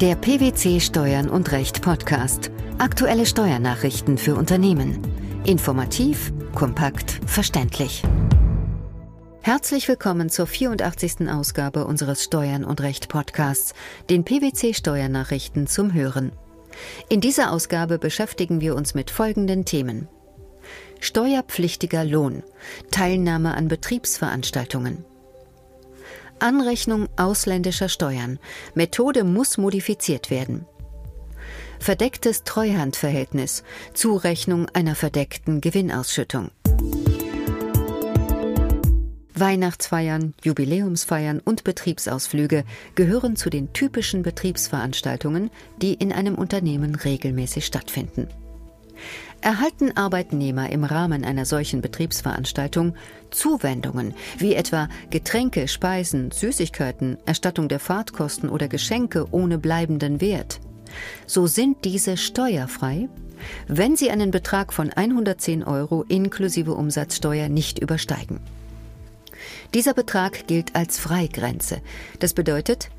Der PwC Steuern und Recht Podcast. Aktuelle Steuernachrichten für Unternehmen. Informativ, kompakt, verständlich. Herzlich willkommen zur 84. Ausgabe unseres Steuern und Recht Podcasts, den PwC Steuernachrichten zum Hören. In dieser Ausgabe beschäftigen wir uns mit folgenden Themen. Steuerpflichtiger Lohn, Teilnahme an Betriebsveranstaltungen, Anrechnung ausländischer Steuern. Methode muss modifiziert werden. Verdecktes Treuhandverhältnis. Zurechnung einer verdeckten Gewinnausschüttung. Weihnachtsfeiern, Jubiläumsfeiern und Betriebsausflüge gehören zu den typischen Betriebsveranstaltungen, die in einem Unternehmen regelmäßig stattfinden. Erhalten Arbeitnehmer im Rahmen einer solchen Betriebsveranstaltung Zuwendungen, wie etwa Getränke, Speisen, Süßigkeiten, Erstattung der Fahrtkosten oder Geschenke ohne bleibenden Wert, so sind diese steuerfrei, wenn sie einen Betrag von 110 Euro inklusive Umsatzsteuer nicht übersteigen. Dieser Betrag gilt als Freigrenze. Das bedeutet,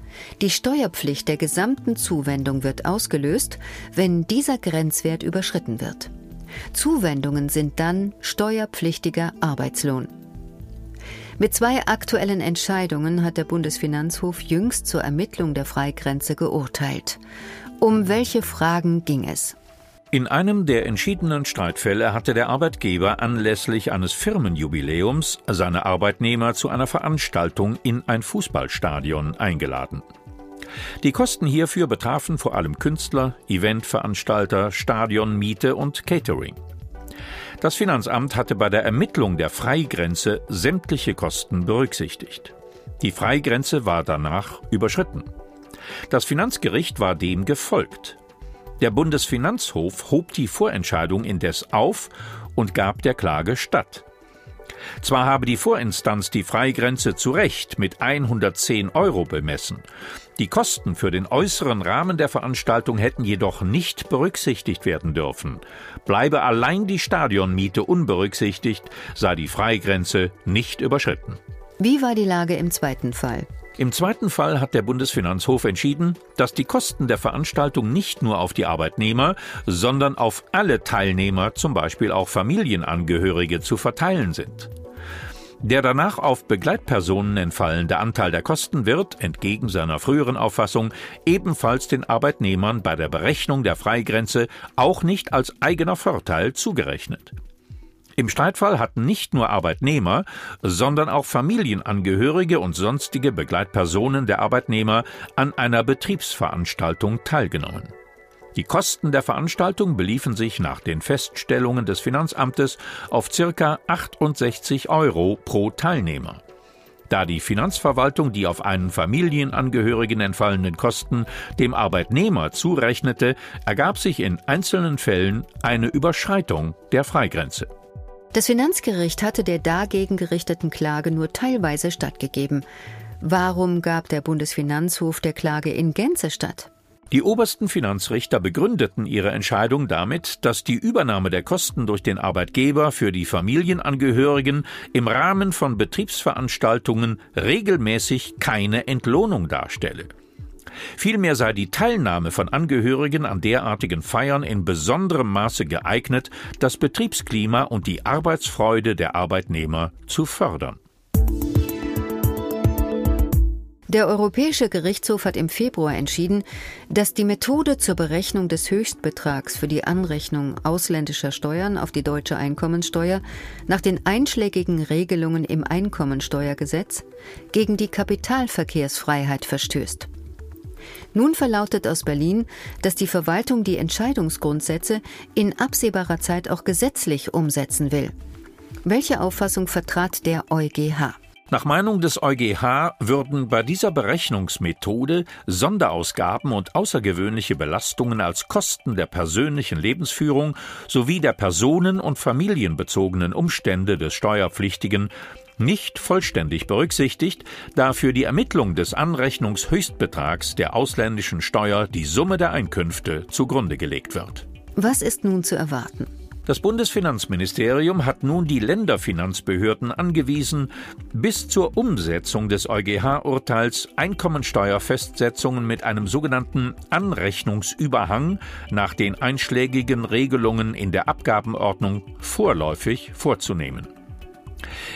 die Steuerpflicht der gesamten Zuwendung wird ausgelöst, wenn dieser Grenzwert überschritten wird. Zuwendungen sind dann steuerpflichtiger Arbeitslohn. Mit zwei aktuellen Entscheidungen hat der Bundesfinanzhof jüngst zur Ermittlung der Freigrenze geurteilt. Um welche Fragen ging es? In einem der entschiedenen Streitfälle hatte der Arbeitgeber anlässlich eines Firmenjubiläums seine Arbeitnehmer zu einer Veranstaltung in ein Fußballstadion eingeladen. Die Kosten hierfür betrafen vor allem Künstler, Eventveranstalter, Stadionmiete und Catering. Das Finanzamt hatte bei der Ermittlung der Freigrenze sämtliche Kosten berücksichtigt. Die Freigrenze war danach überschritten. Das Finanzgericht war dem gefolgt. Der Bundesfinanzhof hob die Vorentscheidung indes auf und gab der Klage statt. Zwar habe die Vorinstanz die Freigrenze zu Recht mit 110 Euro bemessen, die Kosten für den äußeren Rahmen der Veranstaltung hätten jedoch nicht berücksichtigt werden dürfen. Bleibe allein die Stadionmiete unberücksichtigt, sei die Freigrenze nicht überschritten. Wie war die Lage im zweiten Fall? Im zweiten Fall hat der Bundesfinanzhof entschieden, dass die Kosten der Veranstaltung nicht nur auf die Arbeitnehmer, sondern auf alle Teilnehmer, zum Beispiel auch Familienangehörige, zu verteilen sind. Der danach auf Begleitpersonen entfallende Anteil der Kosten wird, entgegen seiner früheren Auffassung, ebenfalls den Arbeitnehmern bei der Berechnung der Freigrenze auch nicht als eigener Vorteil zugerechnet. Im Streitfall hatten nicht nur Arbeitnehmer, sondern auch Familienangehörige und sonstige Begleitpersonen der Arbeitnehmer an einer Betriebsveranstaltung teilgenommen. Die Kosten der Veranstaltung beliefen sich nach den Feststellungen des Finanzamtes auf ca. 68 Euro pro Teilnehmer. Da die Finanzverwaltung die auf einen Familienangehörigen entfallenen Kosten dem Arbeitnehmer zurechnete, ergab sich in einzelnen Fällen eine Überschreitung der Freigrenze. Das Finanzgericht hatte der dagegen gerichteten Klage nur teilweise stattgegeben. Warum gab der Bundesfinanzhof der Klage in Gänze statt? Die obersten Finanzrichter begründeten ihre Entscheidung damit, dass die Übernahme der Kosten durch den Arbeitgeber für die Familienangehörigen im Rahmen von Betriebsveranstaltungen regelmäßig keine Entlohnung darstelle. Vielmehr sei die Teilnahme von Angehörigen an derartigen Feiern in besonderem Maße geeignet, das Betriebsklima und die Arbeitsfreude der Arbeitnehmer zu fördern. Der Europäische Gerichtshof hat im Februar entschieden, dass die Methode zur Berechnung des Höchstbetrags für die Anrechnung ausländischer Steuern auf die deutsche Einkommensteuer nach den einschlägigen Regelungen im Einkommensteuergesetz gegen die Kapitalverkehrsfreiheit verstößt. Nun verlautet aus Berlin, dass die Verwaltung die Entscheidungsgrundsätze in absehbarer Zeit auch gesetzlich umsetzen will. Welche Auffassung vertrat der EuGH? Nach Meinung des EuGH würden bei dieser Berechnungsmethode Sonderausgaben und außergewöhnliche Belastungen als Kosten der persönlichen Lebensführung sowie der personen- und familienbezogenen Umstände des Steuerpflichtigen nicht vollständig berücksichtigt, da für die Ermittlung des Anrechnungshöchstbetrags der ausländischen Steuer die Summe der Einkünfte zugrunde gelegt wird. Was ist nun zu erwarten? Das Bundesfinanzministerium hat nun die Länderfinanzbehörden angewiesen, bis zur Umsetzung des EuGH-Urteils Einkommensteuerfestsetzungen mit einem sogenannten Anrechnungsüberhang nach den einschlägigen Regelungen in der Abgabenordnung vorläufig vorzunehmen.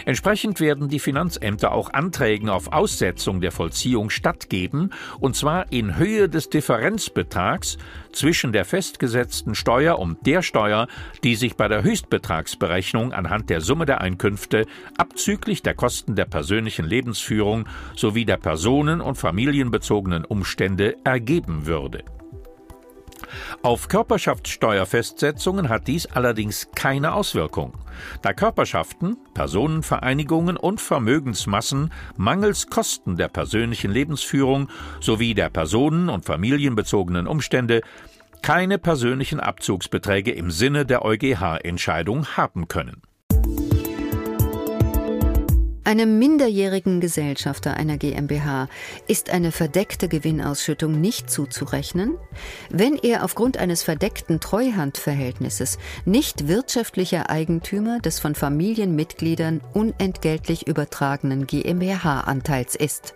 Entsprechend werden die Finanzämter auch Anträgen auf Aussetzung der Vollziehung stattgeben, und zwar in Höhe des Differenzbetrags zwischen der festgesetzten Steuer und der Steuer, die sich bei der Höchstbetragsberechnung anhand der Summe der Einkünfte abzüglich der Kosten der persönlichen Lebensführung sowie der personen- und familienbezogenen Umstände ergeben würde. Auf Körperschaftssteuerfestsetzungen hat dies allerdings keine Auswirkung, da Körperschaften, Personenvereinigungen und Vermögensmassen mangels Kosten der persönlichen Lebensführung sowie der personen- und familienbezogenen Umstände keine persönlichen Abzugsbeträge im Sinne der EuGH-Entscheidung haben können einem minderjährigen Gesellschafter einer GmbH ist eine verdeckte Gewinnausschüttung nicht zuzurechnen, wenn er aufgrund eines verdeckten Treuhandverhältnisses nicht wirtschaftlicher Eigentümer des von Familienmitgliedern unentgeltlich übertragenen GmbH-Anteils ist.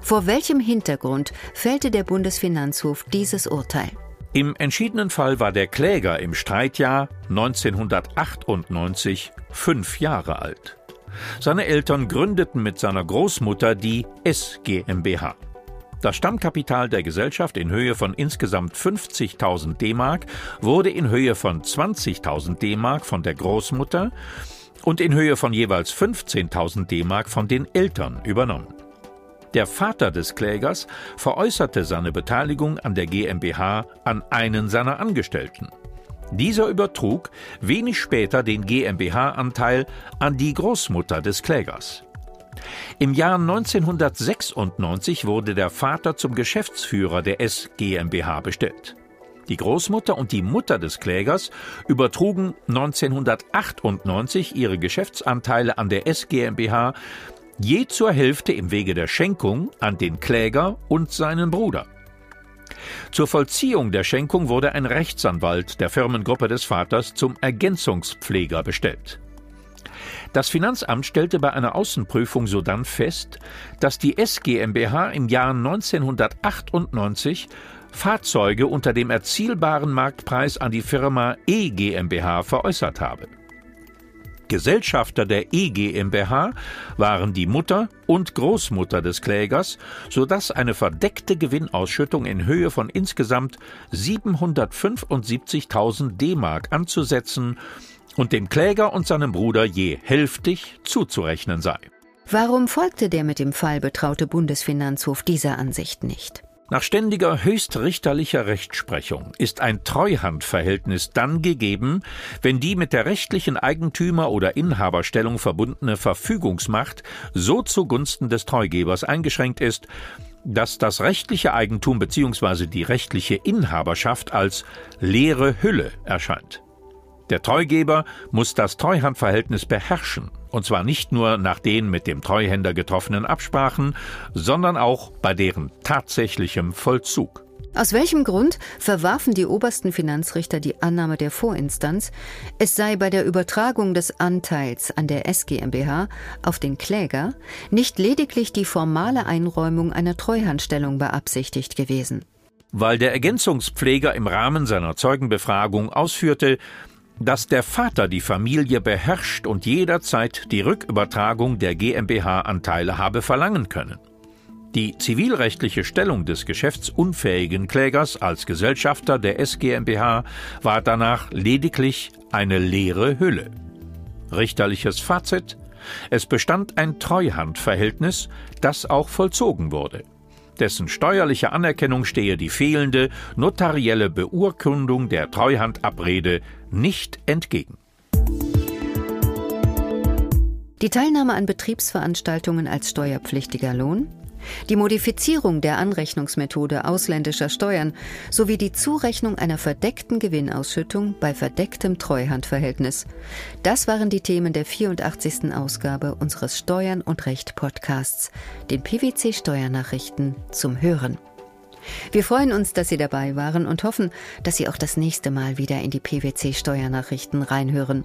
Vor welchem Hintergrund fällte der Bundesfinanzhof dieses Urteil? Im entschiedenen Fall war der Kläger im Streitjahr 1998 fünf Jahre alt. Seine Eltern gründeten mit seiner Großmutter die S GmbH. Das Stammkapital der Gesellschaft in Höhe von insgesamt 50.000 D-Mark wurde in Höhe von 20.000 D-Mark von der Großmutter und in Höhe von jeweils 15.000 D-Mark von den Eltern übernommen. Der Vater des Klägers veräußerte seine Beteiligung an der GmbH an einen seiner Angestellten. Dieser übertrug wenig später den GmbH-Anteil an die Großmutter des Klägers. Im Jahr 1996 wurde der Vater zum Geschäftsführer der S GmbH bestellt. Die Großmutter und die Mutter des Klägers übertrugen 1998 ihre Geschäftsanteile an der S GmbH je zur Hälfte im Wege der Schenkung an den Kläger und seinen Bruder. Zur Vollziehung der Schenkung wurde ein Rechtsanwalt der Firmengruppe des Vaters zum Ergänzungspfleger bestellt. Das Finanzamt stellte bei einer Außenprüfung sodann fest, dass die S GmbH im Jahr 1998 Fahrzeuge unter dem erzielbaren Marktpreis an die Firma E GmbH veräußert habe. Gesellschafter der E GmbH waren die Mutter und Großmutter des Klägers, sodass eine verdeckte Gewinnausschüttung in Höhe von insgesamt 775.000 D-Mark anzusetzen und dem Kläger und seinem Bruder je hälftig zuzurechnen sei. Warum folgte der mit dem Fall betraute Bundesfinanzhof dieser Ansicht nicht? Nach ständiger höchstrichterlicher Rechtsprechung ist ein Treuhandverhältnis dann gegeben, wenn die mit der rechtlichen Eigentümer- oder Inhaberstellung verbundene Verfügungsmacht so zugunsten des Treugebers eingeschränkt ist, dass das rechtliche Eigentum bzw. die rechtliche Inhaberschaft als leere Hülle erscheint. Der Treugeber muss das Treuhandverhältnis beherrschen, und zwar nicht nur nach den mit dem Treuhänder getroffenen Absprachen, sondern auch bei deren tatsächlichem Vollzug. Aus welchem Grund verwarfen die obersten Finanzrichter die Annahme der Vorinstanz, es sei bei der Übertragung des Anteils an der SGMBH auf den Kläger nicht lediglich die formale Einräumung einer Treuhandstellung beabsichtigt gewesen? Weil der Ergänzungspfleger im Rahmen seiner Zeugenbefragung ausführte, dass der Vater die Familie beherrscht und jederzeit die Rückübertragung der GmbH-Anteile habe verlangen können. Die zivilrechtliche Stellung des geschäftsunfähigen Klägers als Gesellschafter der SGmbH war danach lediglich eine leere Hülle. Richterliches Fazit Es bestand ein Treuhandverhältnis, das auch vollzogen wurde dessen steuerliche Anerkennung stehe die fehlende notarielle Beurkundung der Treuhandabrede nicht entgegen. Die Teilnahme an Betriebsveranstaltungen als steuerpflichtiger Lohn, die Modifizierung der Anrechnungsmethode ausländischer Steuern sowie die Zurechnung einer verdeckten Gewinnausschüttung bei verdecktem Treuhandverhältnis. Das waren die Themen der 84. Ausgabe unseres Steuern und Recht Podcasts, den PwC Steuernachrichten zum Hören. Wir freuen uns, dass Sie dabei waren und hoffen, dass Sie auch das nächste Mal wieder in die PwC Steuernachrichten reinhören.